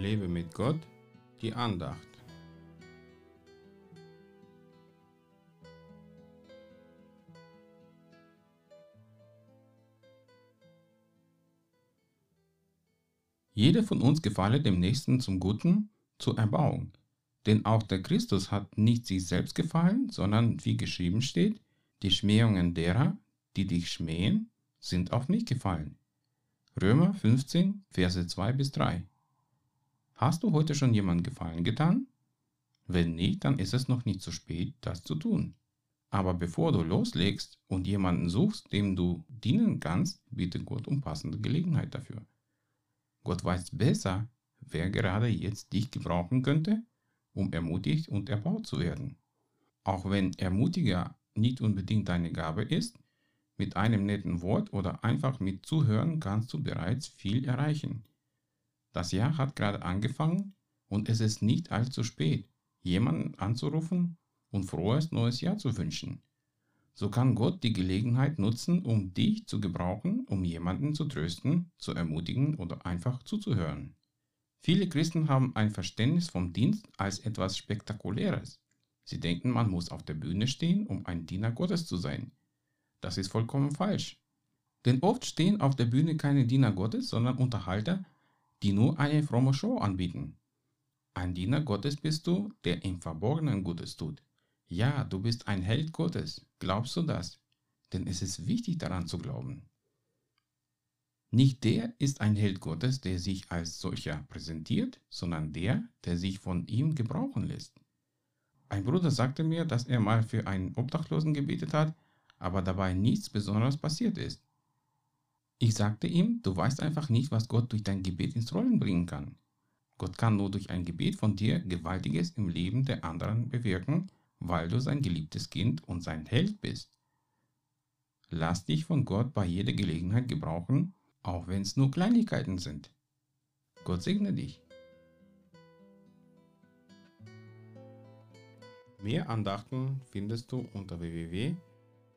Lebe mit Gott, die Andacht. Jeder von uns gefalle dem Nächsten zum Guten, zur Erbauung. Denn auch der Christus hat nicht sich selbst gefallen, sondern wie geschrieben steht, die Schmähungen derer, die dich schmähen, sind auf mich gefallen. Römer 15, Verse 2 bis 3. Hast du heute schon jemandem Gefallen getan? Wenn nicht, dann ist es noch nicht zu spät, das zu tun. Aber bevor du loslegst und jemanden suchst, dem du dienen kannst, bitte Gott um passende Gelegenheit dafür. Gott weiß besser, wer gerade jetzt dich gebrauchen könnte, um ermutigt und erbaut zu werden. Auch wenn Ermutiger nicht unbedingt deine Gabe ist, mit einem netten Wort oder einfach mit Zuhören kannst du bereits viel erreichen. Das Jahr hat gerade angefangen und es ist nicht allzu spät, jemanden anzurufen und frohes neues Jahr zu wünschen. So kann Gott die Gelegenheit nutzen, um dich zu gebrauchen, um jemanden zu trösten, zu ermutigen oder einfach zuzuhören. Viele Christen haben ein Verständnis vom Dienst als etwas Spektakuläres. Sie denken, man muss auf der Bühne stehen, um ein Diener Gottes zu sein. Das ist vollkommen falsch. Denn oft stehen auf der Bühne keine Diener Gottes, sondern Unterhalter, die nur eine fromme Show anbieten. Ein Diener Gottes bist du, der im Verborgenen Gutes tut. Ja, du bist ein Held Gottes. Glaubst du das? Denn es ist wichtig daran zu glauben. Nicht der ist ein Held Gottes, der sich als solcher präsentiert, sondern der, der sich von ihm gebrauchen lässt. Ein Bruder sagte mir, dass er mal für einen Obdachlosen gebetet hat aber dabei nichts Besonderes passiert ist. Ich sagte ihm, du weißt einfach nicht, was Gott durch dein Gebet ins Rollen bringen kann. Gott kann nur durch ein Gebet von dir Gewaltiges im Leben der anderen bewirken, weil du sein geliebtes Kind und sein Held bist. Lass dich von Gott bei jeder Gelegenheit gebrauchen, auch wenn es nur Kleinigkeiten sind. Gott segne dich. Mehr Andachten findest du unter www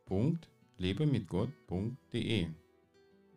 www.lebemitgott.de.